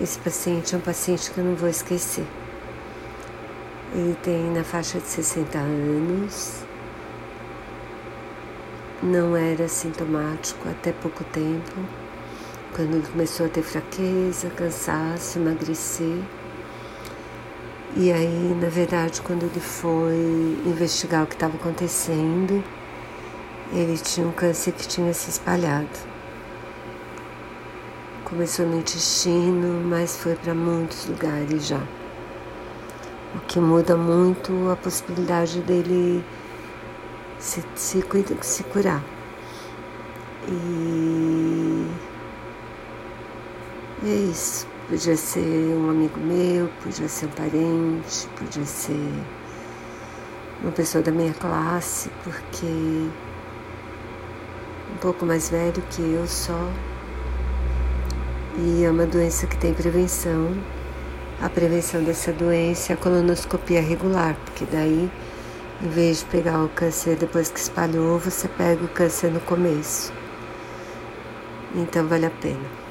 Esse paciente é um paciente que eu não vou esquecer. Ele tem na faixa de 60 anos, não era sintomático até pouco tempo, quando ele começou a ter fraqueza, cansaço, emagrecer. E aí, na verdade, quando ele foi investigar o que estava acontecendo, ele tinha um câncer que tinha se espalhado. Começou no intestino, mas foi para muitos lugares já. O que muda muito a possibilidade dele se, se, se curar. E é isso. Podia ser um amigo meu, podia ser um parente, podia ser uma pessoa da minha classe, porque um pouco mais velho que eu só. E é uma doença que tem prevenção. A prevenção dessa doença é a colonoscopia regular, porque daí, em vez de pegar o câncer depois que espalhou, você pega o câncer no começo. Então vale a pena.